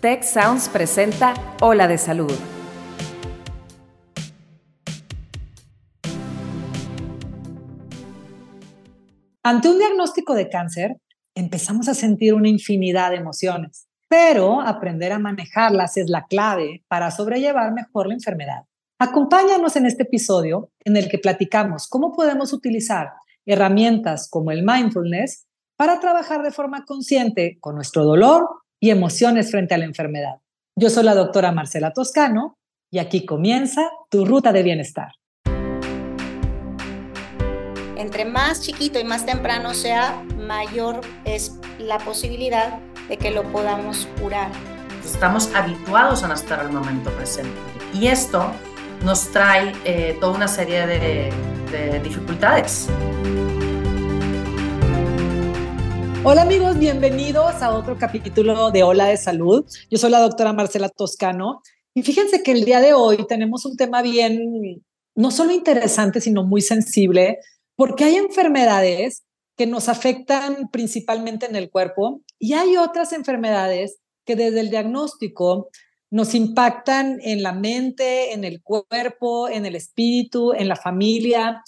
Tech Sounds presenta Ola de Salud. Ante un diagnóstico de cáncer, empezamos a sentir una infinidad de emociones, pero aprender a manejarlas es la clave para sobrellevar mejor la enfermedad. Acompáñanos en este episodio en el que platicamos cómo podemos utilizar herramientas como el mindfulness para trabajar de forma consciente con nuestro dolor y emociones frente a la enfermedad. Yo soy la doctora Marcela Toscano y aquí comienza tu ruta de bienestar. Entre más chiquito y más temprano sea, mayor es la posibilidad de que lo podamos curar. Estamos habituados a no estar al momento presente y esto nos trae eh, toda una serie de, de dificultades. Hola amigos, bienvenidos a otro capítulo de Hola de Salud. Yo soy la doctora Marcela Toscano y fíjense que el día de hoy tenemos un tema bien, no solo interesante, sino muy sensible, porque hay enfermedades que nos afectan principalmente en el cuerpo y hay otras enfermedades que desde el diagnóstico nos impactan en la mente, en el cuerpo, en el espíritu, en la familia.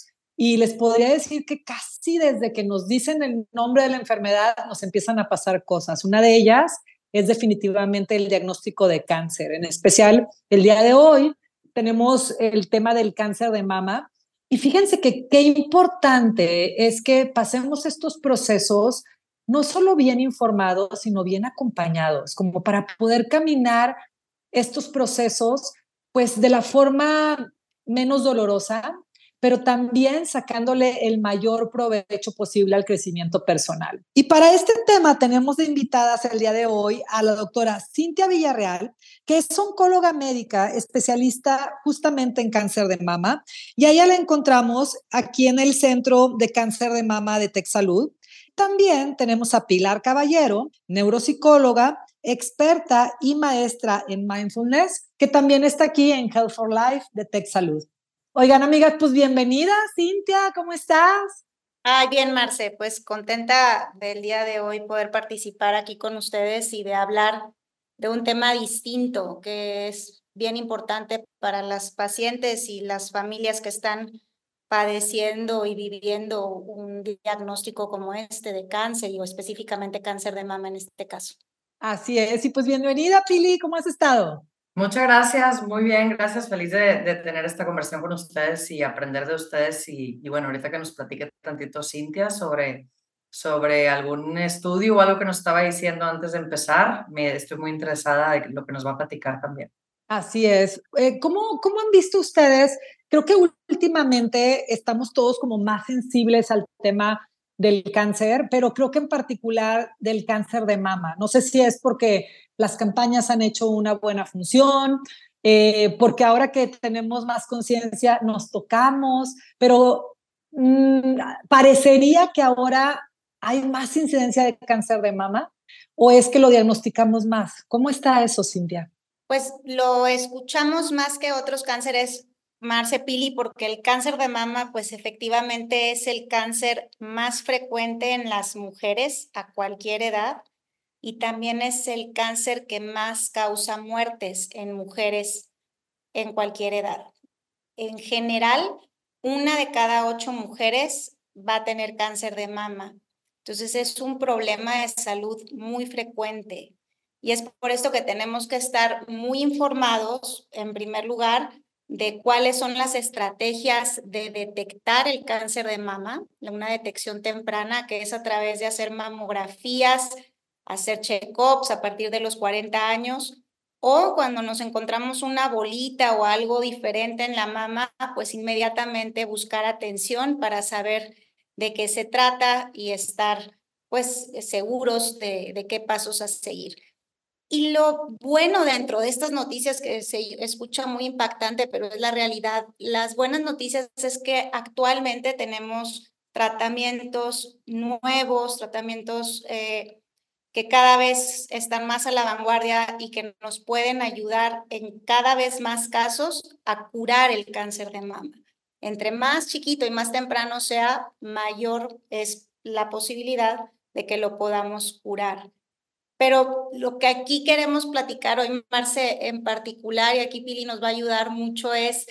Y les podría decir que casi desde que nos dicen el nombre de la enfermedad nos empiezan a pasar cosas. Una de ellas es definitivamente el diagnóstico de cáncer. En especial, el día de hoy tenemos el tema del cáncer de mama. Y fíjense que qué importante es que pasemos estos procesos no solo bien informados, sino bien acompañados, como para poder caminar estos procesos pues de la forma menos dolorosa, pero también sacándole el mayor provecho posible al crecimiento personal. Y para este tema tenemos de invitadas el día de hoy a la doctora Cintia Villarreal, que es oncóloga médica especialista justamente en cáncer de mama, y a ella la encontramos aquí en el Centro de Cáncer de Mama de Texalud. También tenemos a Pilar Caballero, neuropsicóloga, experta y maestra en mindfulness, que también está aquí en Health for Life de Texalud. Oigan, amigas, pues bienvenida, Cintia, ¿cómo estás? Ay, bien, Marce, pues contenta del día de hoy poder participar aquí con ustedes y de hablar de un tema distinto que es bien importante para las pacientes y las familias que están padeciendo y viviendo un diagnóstico como este de cáncer o específicamente cáncer de mama en este caso. Así es, y pues bienvenida, Pili, ¿cómo has estado? Muchas gracias, muy bien, gracias, feliz de, tener esta conversación con ustedes y aprender de ustedes y, bueno, ahorita que nos platique tantito Cintia sobre, sobre algún estudio o algo que nos estaba diciendo antes de empezar, me estoy muy interesada de lo que nos va a platicar también. Así es. Eh, ¿cómo, ¿Cómo han visto ustedes? Creo que últimamente estamos todos como más sensibles al tema del cáncer, pero creo que en particular del cáncer de mama. No sé si es porque las campañas han hecho una buena función, eh, porque ahora que tenemos más conciencia nos tocamos, pero mm, parecería que ahora hay más incidencia de cáncer de mama o es que lo diagnosticamos más. ¿Cómo está eso, Cintia? Pues lo escuchamos más que otros cánceres Marce Pili, porque el cáncer de mama, pues efectivamente es el cáncer más frecuente en las mujeres a cualquier edad y también es el cáncer que más causa muertes en mujeres en cualquier edad. En general, una de cada ocho mujeres va a tener cáncer de mama. Entonces es un problema de salud muy frecuente. Y es por esto que tenemos que estar muy informados, en primer lugar, de cuáles son las estrategias de detectar el cáncer de mama, una detección temprana que es a través de hacer mamografías, hacer check-ups a partir de los 40 años o cuando nos encontramos una bolita o algo diferente en la mama, pues inmediatamente buscar atención para saber de qué se trata y estar pues seguros de, de qué pasos a seguir. Y lo bueno dentro de estas noticias que se escucha muy impactante, pero es la realidad, las buenas noticias es que actualmente tenemos tratamientos nuevos, tratamientos eh, que cada vez están más a la vanguardia y que nos pueden ayudar en cada vez más casos a curar el cáncer de mama. Entre más chiquito y más temprano sea, mayor es la posibilidad de que lo podamos curar. Pero lo que aquí queremos platicar hoy, Marce, en particular, y aquí Pili nos va a ayudar mucho, es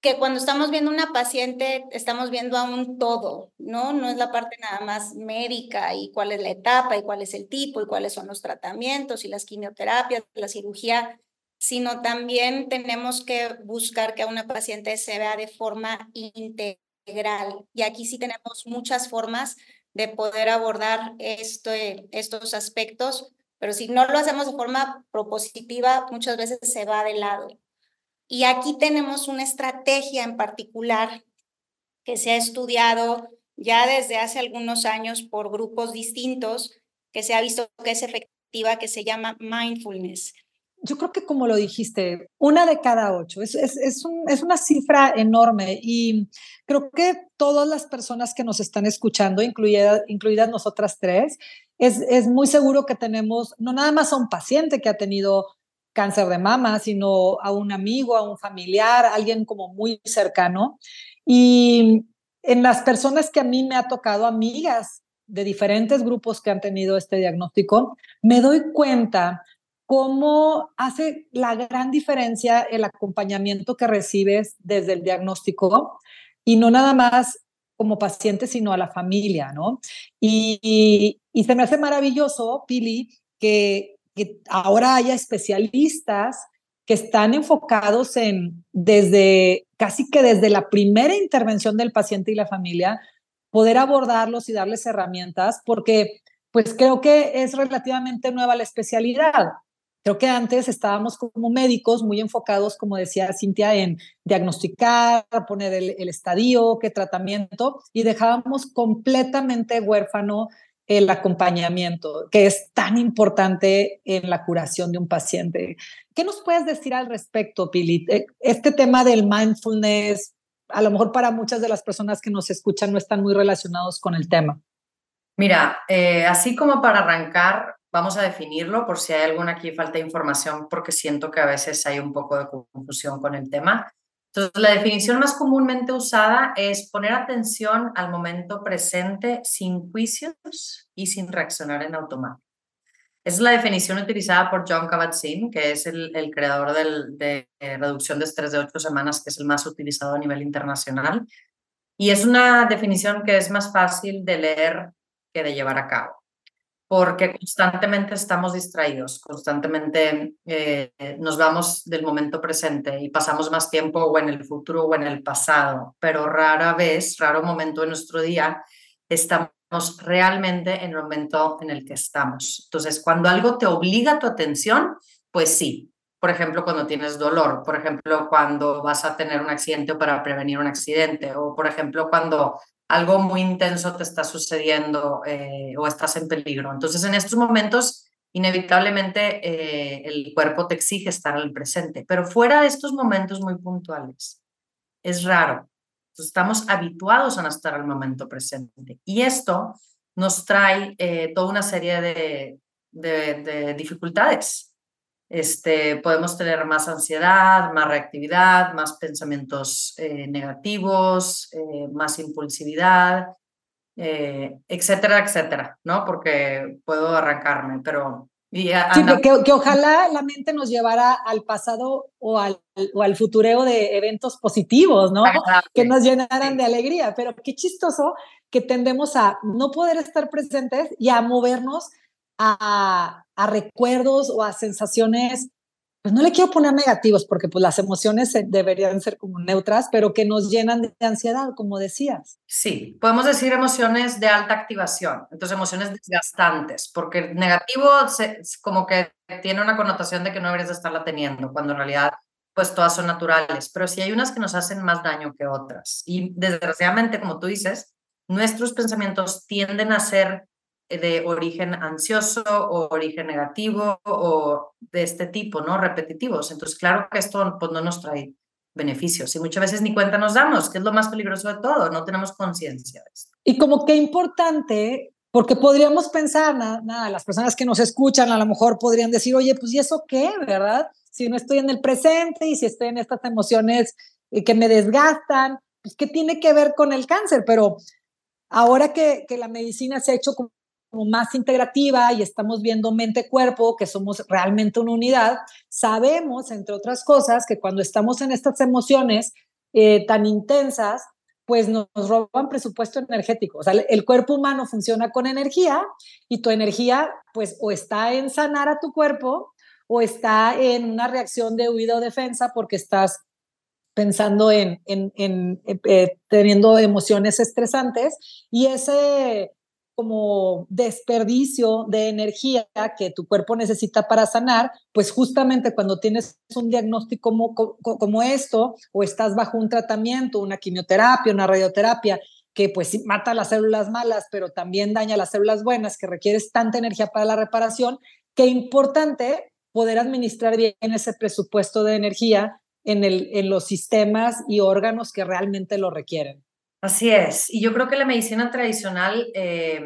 que cuando estamos viendo una paciente, estamos viendo a un todo, ¿no? No es la parte nada más médica y cuál es la etapa y cuál es el tipo y cuáles son los tratamientos y las quimioterapias, la cirugía, sino también tenemos que buscar que a una paciente se vea de forma integral. Y aquí sí tenemos muchas formas de poder abordar esto, estos aspectos, pero si no lo hacemos de forma propositiva, muchas veces se va de lado. Y aquí tenemos una estrategia en particular que se ha estudiado ya desde hace algunos años por grupos distintos, que se ha visto que es efectiva, que se llama mindfulness. Yo creo que como lo dijiste, una de cada ocho, es, es, es, una cifra enorme y creo que todas las personas que nos están escuchando, incluidas, incluidas nosotras tres, es, es muy seguro que tenemos no nada más a un paciente que ha tenido cáncer de mama, sino a un amigo, a un familiar, alguien como muy cercano. Y en las personas que a mí me ha tocado, amigas de diferentes grupos que han tenido este diagnóstico, me doy cuenta cómo hace la gran diferencia el acompañamiento que recibes desde el diagnóstico y no nada más como paciente, sino a la familia, ¿no? Y, y, y se me hace maravilloso, Pili, que ahora haya especialistas que están enfocados en desde casi que desde la primera intervención del paciente y la familia poder abordarlos y darles herramientas porque pues creo que es relativamente nueva la especialidad. Creo que antes estábamos como médicos muy enfocados, como decía Cintia, en diagnosticar, poner el, el estadio, qué tratamiento, y dejábamos completamente huérfano el acompañamiento, que es tan importante en la curación de un paciente. ¿Qué nos puedes decir al respecto, Pili? Eh, este tema del mindfulness, a lo mejor para muchas de las personas que nos escuchan no están muy relacionados con el tema. Mira, eh, así como para arrancar, vamos a definirlo por si hay alguna aquí falta de información, porque siento que a veces hay un poco de confusión con el tema. Entonces, la definición más comúnmente usada es poner atención al momento presente sin juicios y sin reaccionar en automático. Esa es la definición utilizada por John Kabat-Zinn, que es el, creador del, de reducción de estrés de ocho semanas, que es el más utilizado a nivel internacional. Y es una definición que es más fácil de leer que de llevar a cabo porque constantemente estamos distraídos, constantemente eh, nos vamos del momento presente y pasamos más tiempo o en el futuro o en el pasado, pero rara vez, raro momento de nuestro día, estamos realmente en el momento en el que estamos. Entonces, cuando algo te obliga tu atención, pues sí. Por ejemplo, cuando tienes dolor, por ejemplo, cuando vas a tener un accidente o para prevenir un accidente, o por ejemplo, cuando algo muy intenso te está sucediendo eh, o estás en peligro. Entonces, en estos momentos, inevitablemente eh, el cuerpo te exige estar al presente, pero fuera de estos momentos muy puntuales, es raro. estamos habituados a no estar al momento presente. Y esto nos trae eh, toda una serie de, de dificultades este, podemos tener más ansiedad, más reactividad, más pensamientos eh, negativos, eh, más impulsividad, eh, etcétera, etcétera, ¿no? Porque puedo arrancarme, pero... sí, que, que, ojalá la mente nos llevara al pasado o al, o al futureo de eventos positivos, ¿no? Que nos llenaran de alegría, pero qué chistoso que tendemos a no poder estar presentes y a movernos a, recuerdos o a sensaciones, pues no le quiero poner negativos porque pues las emociones deberían ser como neutras, pero que nos llenan de ansiedad, como decías. Sí, podemos decir emociones de alta activación, entonces emociones desgastantes, porque negativo como que tiene una connotación de que no deberías estarla teniendo, cuando en realidad pues todas son naturales, pero sí hay unas que nos hacen más daño que otras. Y desgraciadamente, como tú dices, nuestros pensamientos tienden a ser de origen ansioso o origen negativo o de este tipo, ¿no? Repetitivos. Entonces, claro que esto pues, no nos trae beneficios y muchas veces ni cuenta nos damos, que es lo más peligroso de todo, no tenemos conciencia de esto. Y como qué importante, porque podríamos pensar, nada, las personas que nos escuchan a lo mejor podrían decir, oye, pues ¿y eso qué, verdad? Si no estoy en el presente y si estoy en estas emociones eh, que me desgastan, pues ¿qué tiene que ver con el cáncer? Pero ahora que, que la medicina se ha hecho más integrativa y estamos viendo mente-cuerpo, que somos realmente una unidad, sabemos, entre otras cosas, que cuando estamos en estas emociones eh, tan intensas, pues nos, roban presupuesto energético. O sea, el cuerpo humano funciona con energía y tu energía, pues, o está en sanar a tu cuerpo o está en una reacción de huida o defensa porque estás pensando en, en, en eh, teniendo emociones estresantes y ese como desperdicio de energía que tu cuerpo necesita para sanar, pues justamente cuando tienes un diagnóstico como, esto o estás bajo un tratamiento, una quimioterapia, una radioterapia, que pues mata las células malas, pero también daña las células buenas, que requieres tanta energía para la reparación, qué importante poder administrar bien ese presupuesto de energía en, el, en los sistemas y órganos que realmente lo requieren. Así es. Y yo creo que la medicina tradicional, eh,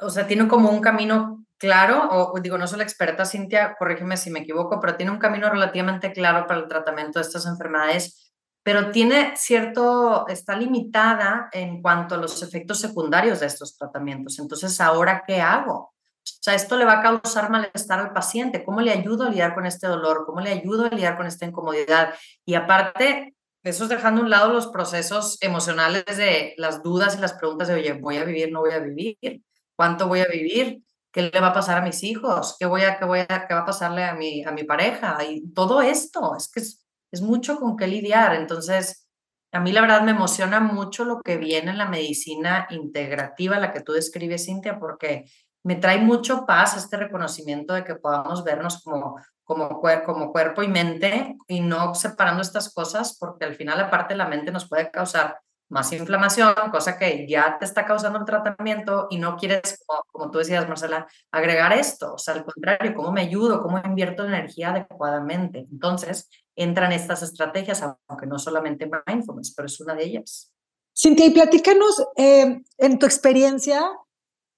o sea, tiene como un camino claro, o digo, no soy la experta, Cintia, corrígeme si me equivoco, pero tiene un camino relativamente claro para el tratamiento de estas enfermedades, pero tiene cierto, está limitada en cuanto a los efectos secundarios de estos tratamientos. Entonces, ¿ahora qué hago? O sea, esto le va a causar malestar al paciente. ¿Cómo le ayudo a lidiar con este dolor? ¿Cómo le ayudo a lidiar con esta incomodidad? Y aparte, eso es dejando a un lado los procesos emocionales de las dudas y las preguntas de, oye, ¿voy a vivir, no voy a vivir? ¿Cuánto voy a vivir? ¿Qué le va a pasar a mis hijos? ¿Qué, voy a, qué, voy a, qué va a pasarle a mi, a mi pareja? Y todo esto, es que es, es mucho con qué lidiar. Entonces, a mí la verdad me emociona mucho lo que viene en la medicina integrativa, la que tú describes, Cintia, porque me trae mucho paz este reconocimiento de que podamos vernos como como, como cuerpo y mente y no separando estas cosas porque al final aparte la mente nos puede causar más inflamación, cosa que ya te está causando el tratamiento y no quieres, como, tú decías, Marcela, agregar esto. O sea, al contrario, ¿cómo me ayudo? ¿Cómo invierto energía adecuadamente? Entonces, entran estas estrategias, aunque no solamente mindfulness, pero es una de ellas. Cintia, y platícanos eh, en tu experiencia,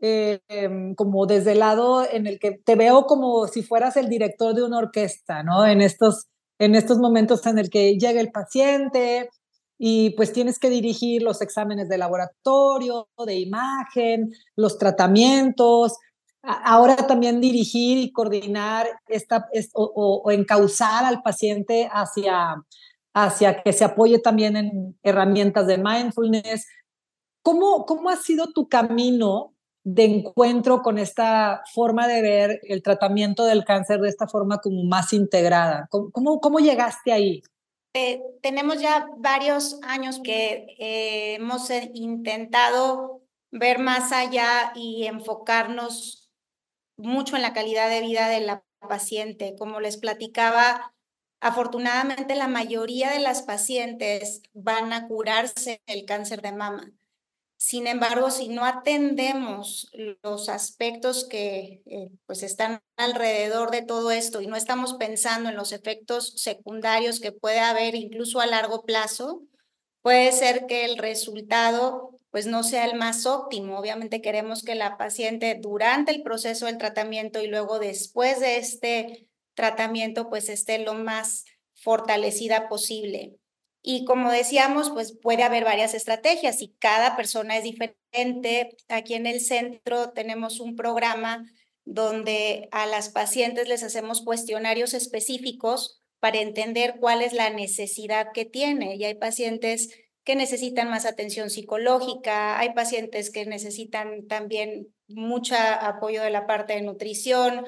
eh, em, como desde el lado en el que te veo como si fueras el director de una orquesta, ¿no? En estos, en estos momentos en el que llega el paciente y pues tienes que dirigir los exámenes de laboratorio, de imagen, los tratamientos, ahora también dirigir y coordinar esta, o, o, encauzar al paciente hacia, hacia que se apoye también en herramientas de mindfulness. ¿Cómo, cómo ha sido tu camino de encuentro con esta forma de ver el tratamiento del cáncer de esta forma como más integrada? ¿Cómo, cómo, llegaste ahí? Eh, tenemos ya varios años que eh, hemos intentado ver más allá y enfocarnos mucho en la calidad de vida de la paciente. Como les platicaba, afortunadamente la mayoría de las pacientes van a curarse el cáncer de mama sin embargo, si no atendemos los aspectos que eh, pues están alrededor de todo esto y no estamos pensando en los efectos secundarios que puede haber incluso a largo plazo, puede ser que el resultado pues no sea el más óptimo. Obviamente queremos que la paciente durante el proceso del tratamiento y luego después de este tratamiento pues esté lo más fortalecida posible. Y como decíamos, pues puede haber varias estrategias y cada persona es diferente. Aquí en el centro tenemos un programa donde a las pacientes les hacemos cuestionarios específicos para entender cuál es la necesidad que tiene. Y hay pacientes que necesitan más atención psicológica, hay pacientes que necesitan también mucho apoyo de la parte de nutrición,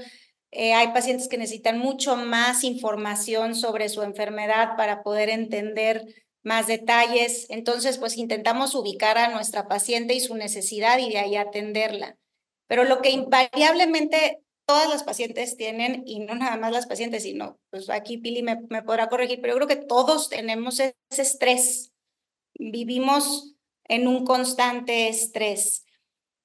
eh, hay pacientes que necesitan mucho más información sobre su enfermedad para poder entender más detalles. Entonces, pues intentamos ubicar a nuestra paciente y su necesidad y de ahí atenderla. Pero lo que invariablemente todas las pacientes tienen, y no nada más las pacientes, sino, pues aquí Pili me, me podrá corregir, pero yo creo que todos tenemos ese estrés. Vivimos en un constante estrés.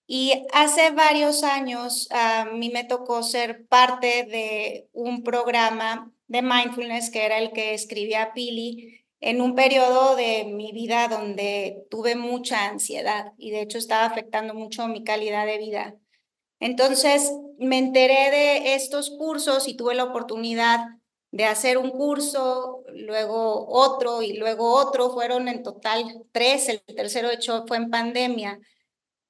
Y hace varios años a mí me tocó ser parte de un programa de mindfulness que era el que escribía Pili en un periodo de mi vida donde tuve mucha ansiedad y de hecho estaba afectando mucho mi calidad de vida. Entonces me enteré de estos cursos y tuve la oportunidad de hacer un curso, luego otro y luego otro. Fueron en total tres, el tercero hecho fue en pandemia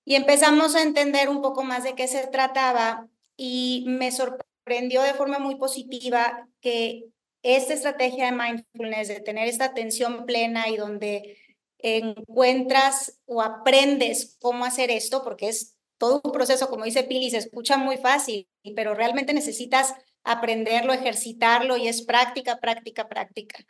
Y empezamos a entender un poco más de qué se trataba y me sorprendió de forma muy positiva que esta estrategia de mindfulness, de tener esta atención plena y donde encuentras o aprendes cómo hacer esto, porque es todo un proceso, como dice Pili, se escucha muy fácil, pero realmente necesitas aprenderlo, ejercitarlo y es práctica, práctica, práctica.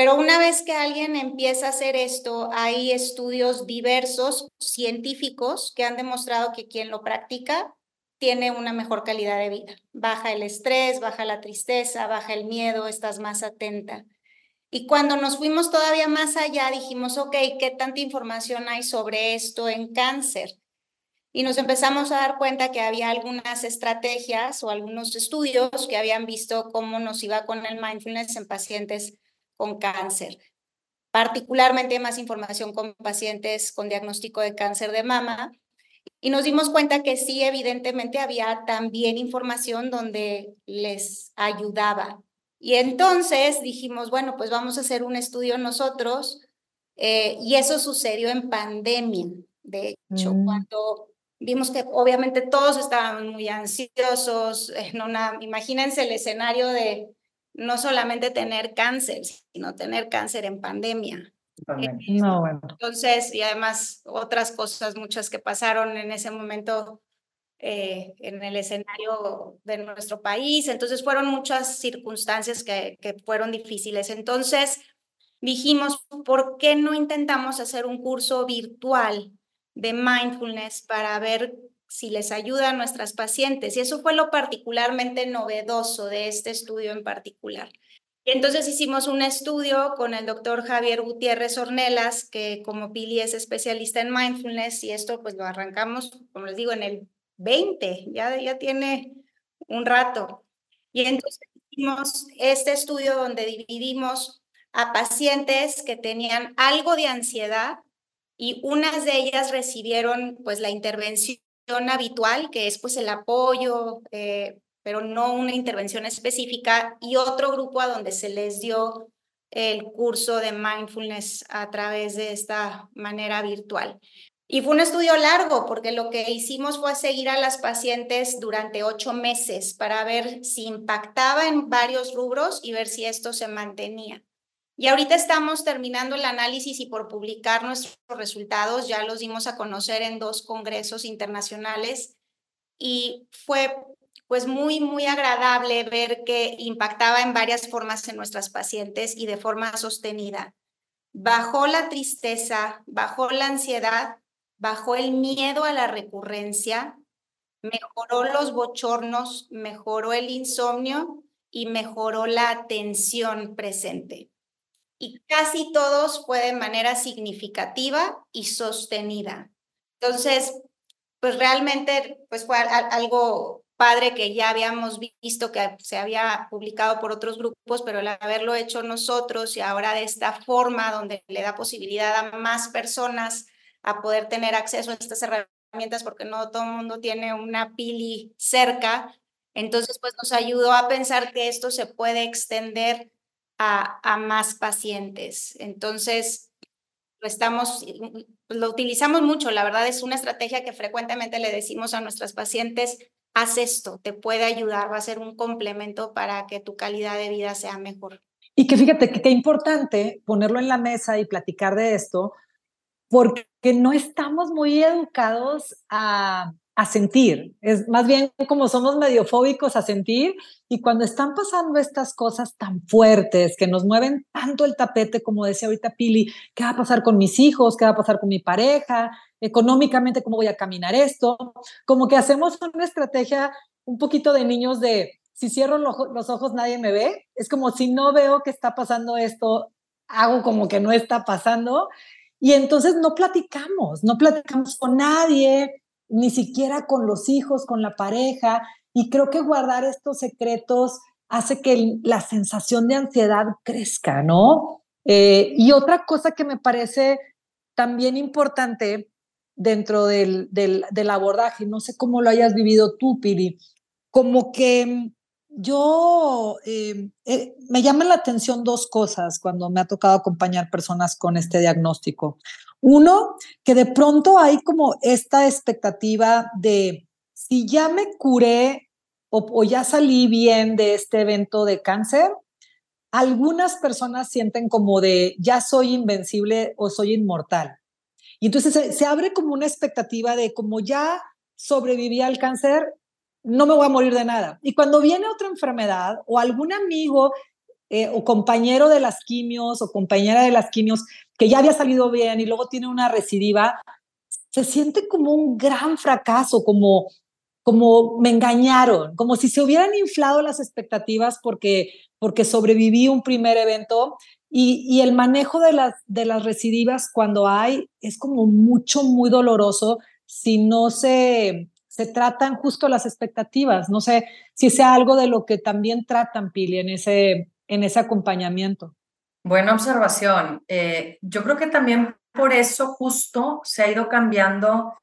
Pero una vez que alguien empieza a hacer esto, hay estudios diversos científicos que han demostrado que quien lo practica tiene una mejor calidad de vida. Baja el estrés, baja la tristeza, baja el miedo, estás más atenta. Y cuando nos fuimos todavía más allá, dijimos, ok, ¿qué tanta información hay sobre esto en cáncer? Y nos empezamos a dar cuenta que había algunas estrategias o algunos estudios que habían visto cómo nos iba con el mindfulness en pacientes con cáncer. Particularmente más información con pacientes con diagnóstico de cáncer de mama. Y nos dimos cuenta que sí, evidentemente había también información donde les ayudaba. Y entonces dijimos, bueno, pues vamos a hacer un estudio nosotros. Eh, y eso sucedió en pandemia. De hecho, mm. cuando vimos que obviamente todos estaban muy ansiosos, en una, imagínense el escenario de no solamente tener cáncer, sino tener cáncer en pandemia. Eh, no, bueno. Entonces, y además otras cosas, muchas que pasaron en ese momento eh, en el escenario de nuestro país. Entonces, fueron muchas circunstancias que, que fueron difíciles. Entonces, dijimos, ¿por qué no intentamos hacer un curso virtual de mindfulness para ver si les ayuda a nuestras pacientes. Y eso fue lo particularmente novedoso de este estudio en particular. Y entonces hicimos un estudio con el doctor Javier Gutiérrez Ornelas, que como Pili es especialista en mindfulness, y esto pues lo arrancamos, como les digo, en el 20, ya, ya tiene un rato. Y entonces hicimos este estudio donde dividimos a pacientes que tenían algo de ansiedad y unas de ellas recibieron pues la intervención habitual, que es pues el apoyo, eh, pero no una intervención específica, y otro grupo a donde se les dio el curso de mindfulness a través de esta manera virtual. Y fue un estudio largo porque lo que hicimos fue seguir a las pacientes durante ocho meses para ver si impactaba en varios rubros y ver si esto se mantenía. Y ahorita estamos terminando el análisis y por publicar nuestros resultados, ya los dimos a conocer en dos congresos internacionales y fue pues muy, muy agradable ver que impactaba en varias formas en nuestras pacientes y de forma sostenida. Bajó la tristeza, bajó la ansiedad, bajó el miedo a la recurrencia, mejoró los bochornos, mejoró el insomnio y mejoró la atención presente y casi todos fue de manera significativa y sostenida. Entonces, pues realmente pues fue algo padre que ya habíamos visto que se había publicado por otros grupos, pero el haberlo hecho nosotros y ahora de esta forma donde le da posibilidad a más personas a poder tener acceso a estas herramientas porque no todo el mundo tiene una pili cerca, entonces pues nos ayudó a pensar que esto se puede extender a, más pacientes. Entonces, lo estamos, lo utilizamos mucho. La verdad es una estrategia que frecuentemente le decimos a nuestras pacientes, haz esto, te puede ayudar, va a ser un complemento para que tu calidad de vida sea mejor. Y que fíjate que qué importante ponerlo en la mesa y platicar de esto, porque no estamos muy educados a, a sentir, es más bien como somos mediofóbicos a sentir y cuando están pasando estas cosas tan fuertes que nos mueven tanto el tapete, como decía ahorita Pili, ¿qué va a pasar con mis hijos? ¿Qué va a pasar con mi pareja? Económicamente, ¿cómo voy a caminar esto? Como que hacemos una estrategia un poquito de niños de, si cierro los ojos nadie me ve, es como si no veo que está pasando esto, hago como que no está pasando. Y entonces no platicamos, no platicamos con nadie, ni siquiera con los hijos, con la pareja. Y creo que guardar estos secretos hace que la sensación de ansiedad crezca, ¿no? Eh, y otra cosa que me parece también importante dentro del, del, del, abordaje, no sé cómo lo hayas vivido tú, Piri, como que yo eh, eh, me llaman la atención dos cosas cuando me ha tocado acompañar personas con este diagnóstico. Uno, que de pronto hay como esta expectativa de si ya me curé o, ya salí bien de este evento de cáncer, algunas personas sienten como de ya soy invencible o soy inmortal. Y entonces se, se abre como una expectativa de como ya sobreviví al cáncer, no me voy a morir de nada. Y cuando viene otra enfermedad o algún amigo eh, o compañero de las quimios o compañera de las quimios que ya había salido bien y luego tiene una recidiva, se siente como un gran fracaso, como, como me engañaron, como si se hubieran inflado las expectativas porque, porque sobreviví un primer evento y, y, el manejo de las, de las recidivas cuando hay es como mucho, muy doloroso si no se, se tratan justo las expectativas. No sé si sea algo de lo que también tratan, Pili, en ese, en ese acompañamiento. Buena observación. Eh, yo creo que también por eso justo se ha ido cambiando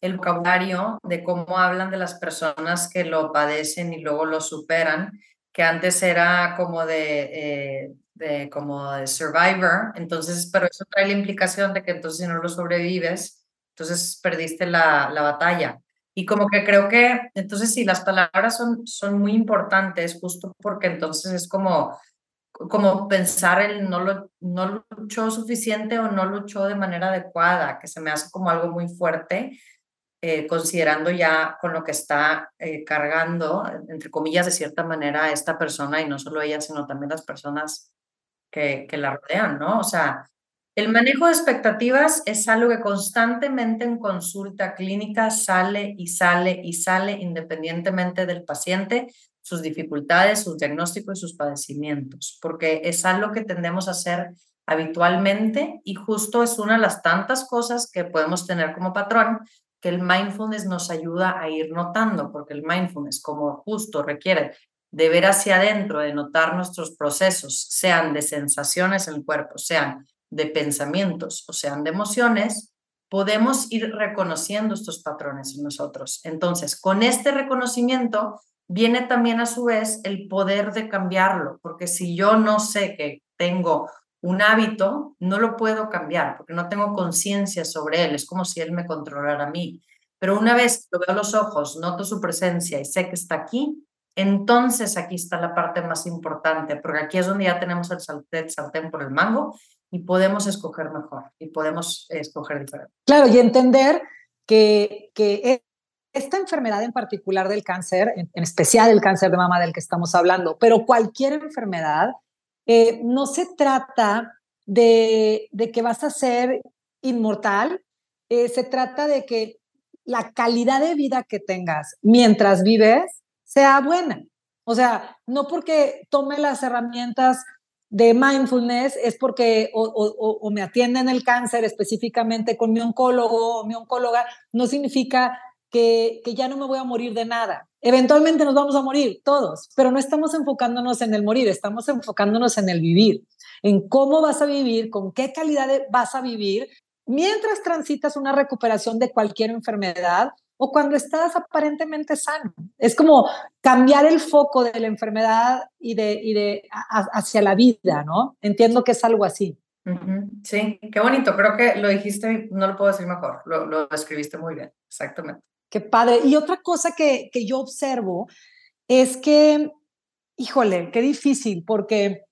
el vocabulario de cómo hablan de las personas que lo padecen y luego lo superan, que antes era como de, eh, como de survivor, entonces, pero eso trae la implicación de que entonces si no lo sobrevives, entonces perdiste la, la batalla. Y como que creo que, entonces sí, las palabras son, son muy importantes justo porque entonces es como, como pensar el no, lo, no luchó suficiente o no luchó de manera adecuada, que se me hace como algo muy fuerte, eh, considerando ya con lo que está eh, cargando, entre comillas, de cierta manera, esta persona, y no solo ella, sino también las personas que, que la rodean, ¿no? O sea, el manejo de expectativas es algo que constantemente en consulta clínica sale y sale y sale independientemente del paciente, sus dificultades, sus diagnósticos y sus padecimientos, porque es algo que tendemos a hacer habitualmente y justo es una de las tantas cosas que podemos tener como patrón que el mindfulness nos ayuda a ir notando, porque el mindfulness, como justo requiere de ver hacia adentro, de notar nuestros procesos, sean de sensaciones en el cuerpo, sean de pensamientos o sean de emociones, podemos ir reconociendo estos patrones en nosotros. Entonces, con este reconocimiento viene también a su vez el poder de cambiarlo, porque si yo no sé que tengo un hábito, no lo puedo cambiar, porque no tengo conciencia sobre él, es como si él me controlara a mí. Pero una vez que lo veo los ojos, noto su presencia y sé que está aquí, entonces aquí está la parte más importante, porque aquí es donde ya tenemos el sartén por el mango y podemos escoger mejor y podemos escoger diferente. Claro, y entender que, que e, esta enfermedad en particular del cáncer, en, especial el cáncer de mama del que estamos hablando, pero cualquier enfermedad, eh, no se trata de, de, que vas a ser inmortal, eh, se trata de que la calidad de vida que tengas mientras vives sea buena. O sea, no porque tome las herramientas de mindfulness es porque o, me atienden el cáncer específicamente con mi oncólogo o mi oncóloga, no significa que, que, ya no me voy a morir de nada. Eventualmente nos vamos a morir todos, pero no estamos enfocándonos en el morir, estamos enfocándonos en el vivir, en cómo vas a vivir, con qué calidad vas a vivir mientras transitas una recuperación de cualquier enfermedad o cuando estás aparentemente sano. Es como cambiar el foco de la enfermedad y de, y de hacia la vida, ¿no? Entiendo que es algo así. Sí, qué bonito. Creo que lo dijiste, no lo puedo decir mejor, lo, lo escribiste muy bien, exactamente. Qué padre. Y otra cosa que, que yo observo es que, híjole, qué difícil, porque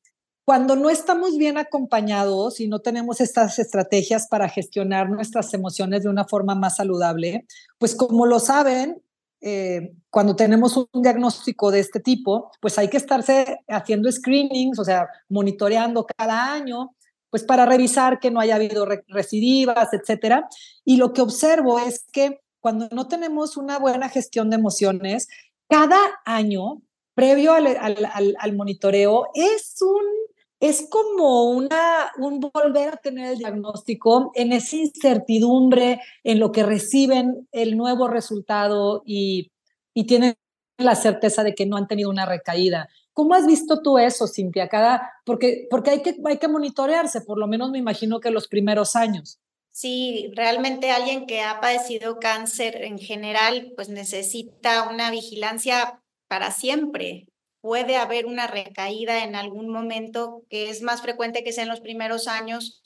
cuando no estamos bien acompañados y no tenemos estas estrategias para gestionar nuestras emociones de una forma más saludable, pues como lo saben, eh, cuando tenemos un diagnóstico de este tipo, pues hay que estarse haciendo screenings, o sea, monitoreando cada año, pues para revisar que no haya habido recidivas, etcétera. Y lo que observo es que cuando no tenemos una buena gestión de emociones, cada año previo al, al, al monitoreo es un es como una, un volver a tener el diagnóstico en esa incertidumbre en lo que reciben el nuevo resultado y, y tienen la certeza de que no han tenido una recaída. ¿Cómo has visto tú eso, Cintia? Cada, porque porque hay, que, hay que monitorearse, por lo menos me imagino que los primeros años. Sí, realmente alguien que ha padecido cáncer en general, pues necesita una vigilancia para siempre puede haber una recaída en algún momento que es más frecuente que sea en los primeros años,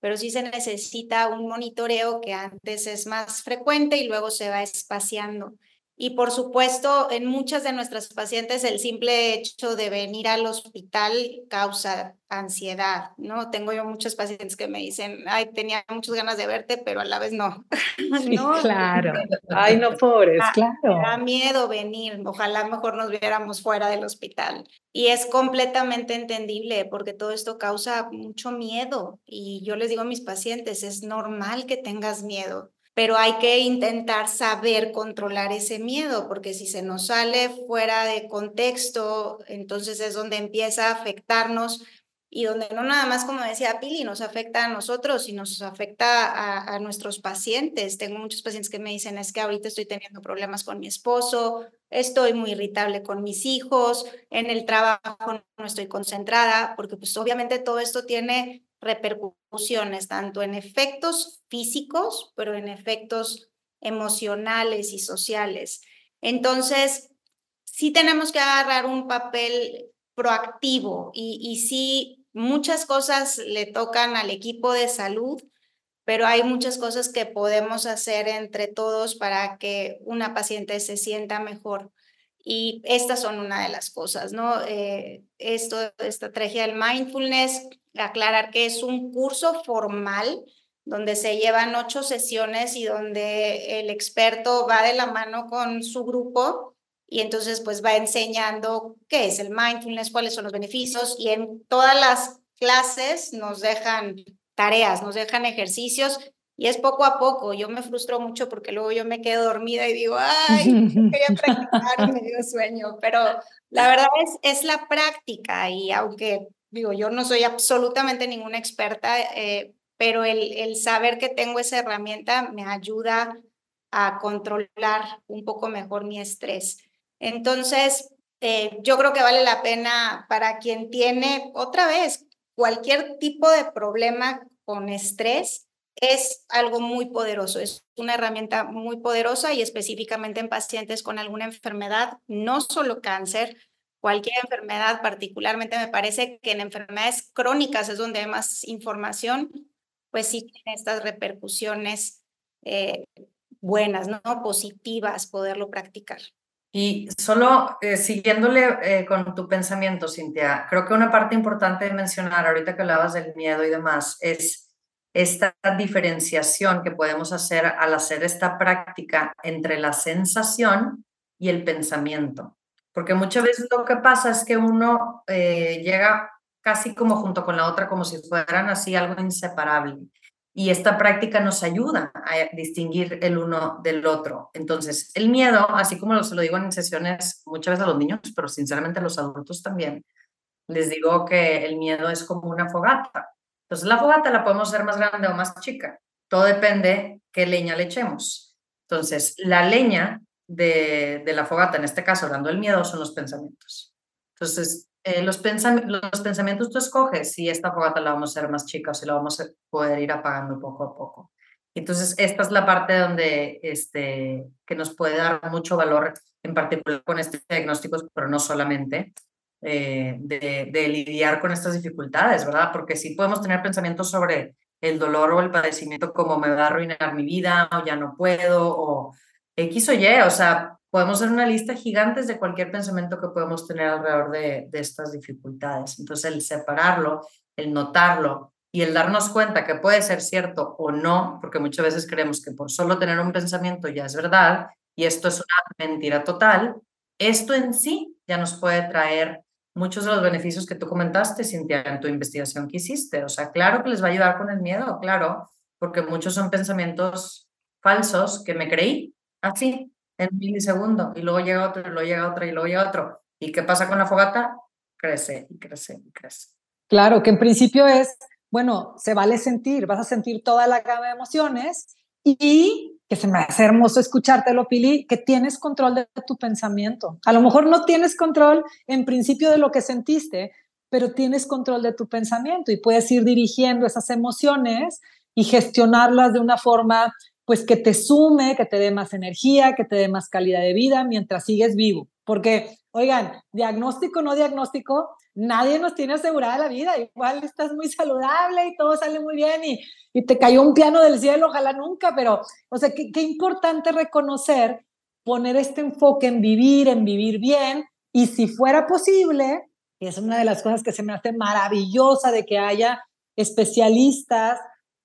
pero sí se necesita un monitoreo que antes es más frecuente y luego se va espaciando. Y por supuesto, en muchas de nuestras pacientes el simple hecho de venir al hospital causa ansiedad, ¿no? Tengo yo muchos pacientes que me dicen, ay, tenía muchas ganas de verte, pero a la vez no. ¿No? claro. Ay, no, pobres, da, claro. Me da miedo venir, ojalá mejor nos viéramos fuera del hospital. Y es completamente entendible porque todo esto causa mucho miedo. Y yo les digo a mis pacientes, es normal que tengas miedo pero hay que intentar saber controlar ese miedo, porque si se nos sale fuera de contexto, entonces es donde empieza a afectarnos y donde no nada más, como decía Pili, nos afecta a nosotros y nos afecta a, nuestros pacientes. Tengo muchos pacientes que me dicen, es que ahorita estoy teniendo problemas con mi esposo, estoy muy irritable con mis hijos, en el trabajo no estoy concentrada, porque pues obviamente todo esto tiene repercusiones tanto en efectos físicos, pero en efectos emocionales y sociales. Entonces, sí tenemos que agarrar un papel proactivo y, sí, muchas cosas le tocan al equipo de salud, pero hay muchas cosas que podemos hacer entre todos para que una paciente se sienta mejor. Y estas son una de las cosas, ¿no? Eh, esto, esta estrategia del mindfulness, aclarar que es un curso formal donde se llevan ocho sesiones y donde el experto va de la mano con su grupo y entonces pues va enseñando qué es el mindfulness, cuáles son los beneficios y en todas las clases nos dejan tareas, nos dejan ejercicios y es poco a poco. Yo me frustro mucho porque luego yo me quedo dormida y digo, ay, quería practicar y me dio sueño. Pero la verdad es, es la práctica y aunque digo, yo no soy absolutamente ninguna experta, eh, pero el, el saber que tengo esa herramienta me ayuda a controlar un poco mejor mi estrés. Entonces, eh, yo creo que vale la pena para quien tiene, otra vez, cualquier tipo de problema con estrés, es algo muy poderoso, es una herramienta muy poderosa y específicamente en pacientes con alguna enfermedad, no solo cáncer, cualquier enfermedad, particularmente me parece que en enfermedades crónicas es donde hay más información, pues sí tiene estas repercusiones eh, buenas, ¿no? Positivas, poderlo practicar. Y solo eh, siguiéndole eh, con tu pensamiento, Cintia, creo que una parte importante de mencionar ahorita que hablabas del miedo y demás es esta diferenciación que podemos hacer al hacer esta práctica entre la sensación y el pensamiento. Porque muchas veces lo que pasa es que uno eh, llega casi como junto con la otra, como si fueran así algo inseparable. Y esta práctica nos ayuda a distinguir el uno del otro. Entonces, el miedo, así como se lo digo en sesiones muchas veces a los niños, pero sinceramente a los adultos también, les digo que el miedo es como una fogata. Entonces, la fogata la podemos hacer más grande o más chica. Todo depende qué leña le echemos. Entonces, la leña de, la fogata, en este caso, hablando del miedo, son los pensamientos. Entonces, eh, los, pensamientos tú escoges si esta fogata la vamos a hacer más chica o si la vamos a poder ir apagando poco a poco. Entonces, esta es la parte donde este, que nos puede dar mucho valor, en particular con este diagnósticos, pero no solamente, eh, de, lidiar con estas dificultades, ¿verdad? Porque sí podemos tener pensamientos sobre el dolor o el padecimiento como me va a arruinar mi vida o ya no puedo o X o Y, o sea, podemos hacer una lista gigantes de cualquier pensamiento que podemos tener alrededor de, de estas dificultades. Entonces, el separarlo, el notarlo y el darnos cuenta que puede ser cierto o no, porque muchas veces creemos que por solo tener un pensamiento ya es verdad y esto es una mentira total, esto en sí ya nos puede traer muchos de los beneficios que tú comentaste, Cintia, en tu investigación que hiciste. O sea, claro que les va a ayudar con el miedo, claro, porque muchos son pensamientos falsos que me creí así, en un milisegundo, y luego llega otro, y luego llega otro, y luego llega otro. ¿Y qué pasa con la fogata? Crece y crece y crece. Claro, que en principio es, bueno, se vale sentir, vas a sentir toda la gama de emociones y que se me hace hermoso escuchártelo, Pili, que tienes control de tu pensamiento. A lo mejor no tienes control en principio de lo que sentiste, pero tienes control de tu pensamiento y puedes ir dirigiendo esas emociones y gestionarlas de una forma pues que te sume, que te dé más energía, que te dé más calidad de vida mientras sigues vivo. Porque Oigan, diagnóstico, no diagnóstico, nadie nos tiene asegurada la vida. Igual estás muy saludable y todo sale muy bien y, y te cayó un piano del cielo, ojalá nunca, pero, o sea, qué, qué importante reconocer, poner este enfoque en vivir, en vivir bien y si fuera posible, que es una de las cosas que se me hace maravillosa de que haya especialistas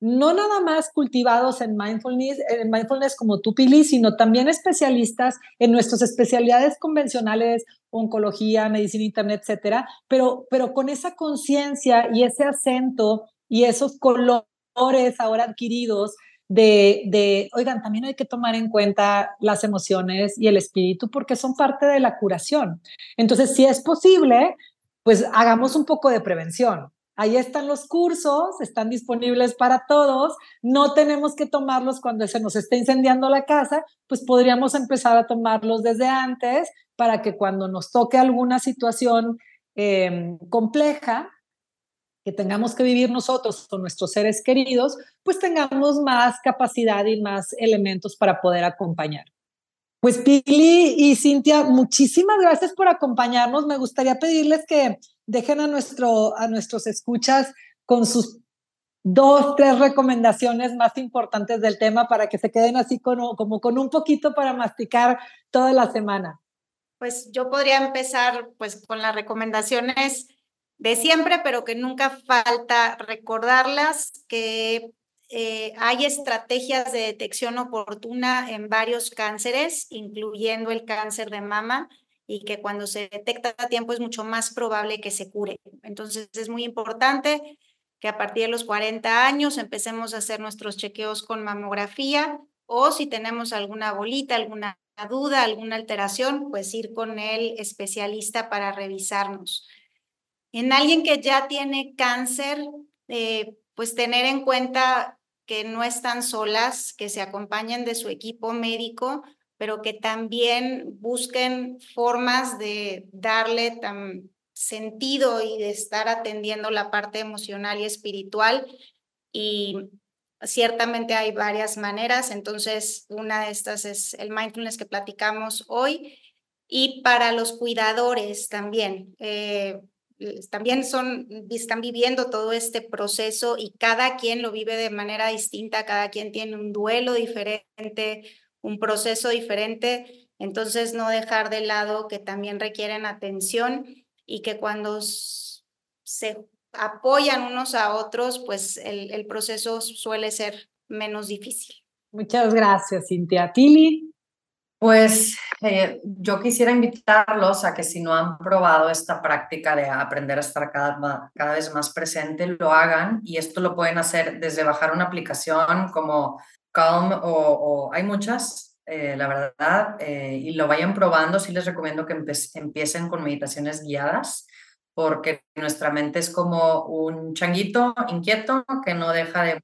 no nada más cultivados en mindfulness, en mindfulness como tú, Pili, sino también especialistas en nuestras especialidades convencionales, oncología, medicina internet, etcétera, pero, pero con esa conciencia y ese acento y esos colores ahora adquiridos de, de, oigan, también hay que tomar en cuenta las emociones y el espíritu porque son parte de la curación. Entonces, si es posible, pues hagamos un poco de prevención. Ahí están los cursos, están disponibles para todos. No tenemos que tomarlos cuando se nos esté incendiando la casa, pues podríamos empezar a tomarlos desde antes para que cuando nos toque alguna situación em, compleja que tengamos que vivir nosotros con nuestros seres queridos, pues tengamos más capacidad y más elementos para poder acompañar. Pues Pili y Cintia, muchísimas gracias por acompañarnos. Me gustaría pedirles que dejen a, nuestro, a nuestros escuchas con sus dos, tres recomendaciones más importantes del tema para que se queden así como, como con un poquito para masticar toda la semana. Pues yo podría empezar pues con las recomendaciones de siempre, pero que nunca falta recordarlas, que eh, hay estrategias de detección oportuna en varios cánceres, incluyendo el cáncer de mama, y que cuando se detecta a tiempo es mucho más probable que se cure. Entonces es muy importante que a partir de los 40 años empecemos a hacer nuestros chequeos con mamografía o si tenemos alguna bolita, alguna duda, alguna alteración, pues ir con el especialista para revisarnos. En alguien que ya tiene cáncer, eh, pues tener en cuenta que no están solas, que se acompañen de su equipo médico pero que también busquen formas de darle sentido y de estar atendiendo la parte emocional y espiritual. Y ciertamente hay varias maneras, entonces una de estas es el mindfulness que platicamos hoy. Y para los cuidadores también, eh, también son, están viviendo todo este proceso y cada quien lo vive de manera distinta, cada quien tiene un duelo diferente, un proceso diferente, entonces no dejar de lado que también requieren atención y que cuando se apoyan unos a otros, pues el, proceso suele ser menos difícil. Muchas gracias, Cintia. Tili. Pues eh, yo quisiera invitarlos a que si no han probado esta práctica de aprender a estar cada, cada vez más presente, lo hagan y esto lo pueden hacer desde bajar una aplicación como Calm o, hay muchas, eh, la verdad, eh, y lo vayan probando. Sí les recomiendo que empiecen con meditaciones guiadas, porque nuestra mente es como un changuito inquieto que no deja de,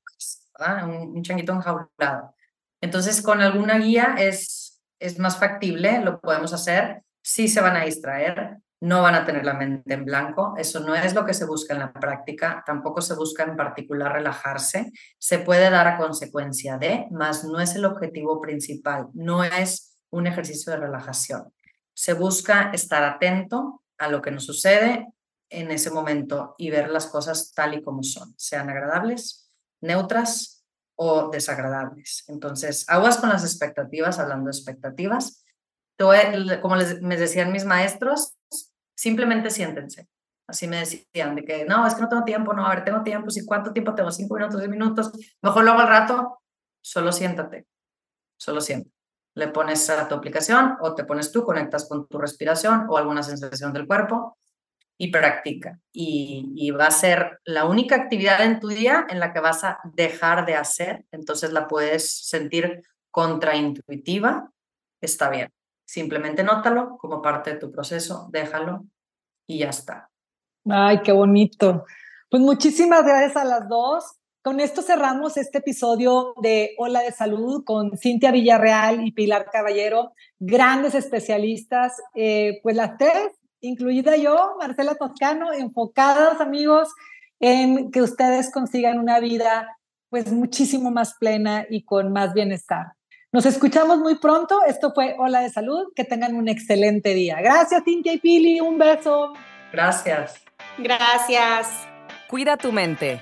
un, un, changuito enjaulado. Entonces, con alguna guía es, es más factible, lo podemos hacer. Sí se van a distraer, no van a tener la mente en blanco. Eso no es lo que se busca en la práctica, tampoco se busca en particular relajarse. Se puede dar a consecuencia de, mas no es el objetivo principal, no es un ejercicio de relajación. Se busca estar atento a lo que nos sucede en ese momento y ver las cosas tal y como son, sean agradables, neutras o desagradables. Entonces, aguas con las expectativas, hablando de expectativas. Como les, me decían mis maestros, simplemente siéntense. Así me decían, de que no, es que no tengo tiempo, no, a ver, tengo tiempo, si cuánto tiempo tengo, cinco minutos, diez minutos, mejor luego al rato, solo siéntate, solo siéntate. Le pones a tu aplicación o te pones tú, conectas con tu respiración o alguna sensación del cuerpo y practica. Y, va a ser la única actividad en tu día en la que vas a dejar de hacer, entonces la puedes sentir contraintuitiva, está bien. Simplemente nótalo como parte de tu proceso, déjalo y ya está. Ay, qué bonito. Pues muchísimas gracias a las dos. Con esto cerramos este episodio de Hola de Salud con Cintia Villarreal y Pilar Caballero, grandes especialistas, eh, pues las tres, incluida yo, Marcela Toscano, enfocadas amigos en que ustedes consigan una vida pues muchísimo más plena y con más bienestar. Nos escuchamos muy pronto. Esto fue Hola de Salud. Que tengan un excelente día. Gracias, Cintia y Pili. Un beso. Gracias. Gracias. Cuida tu mente.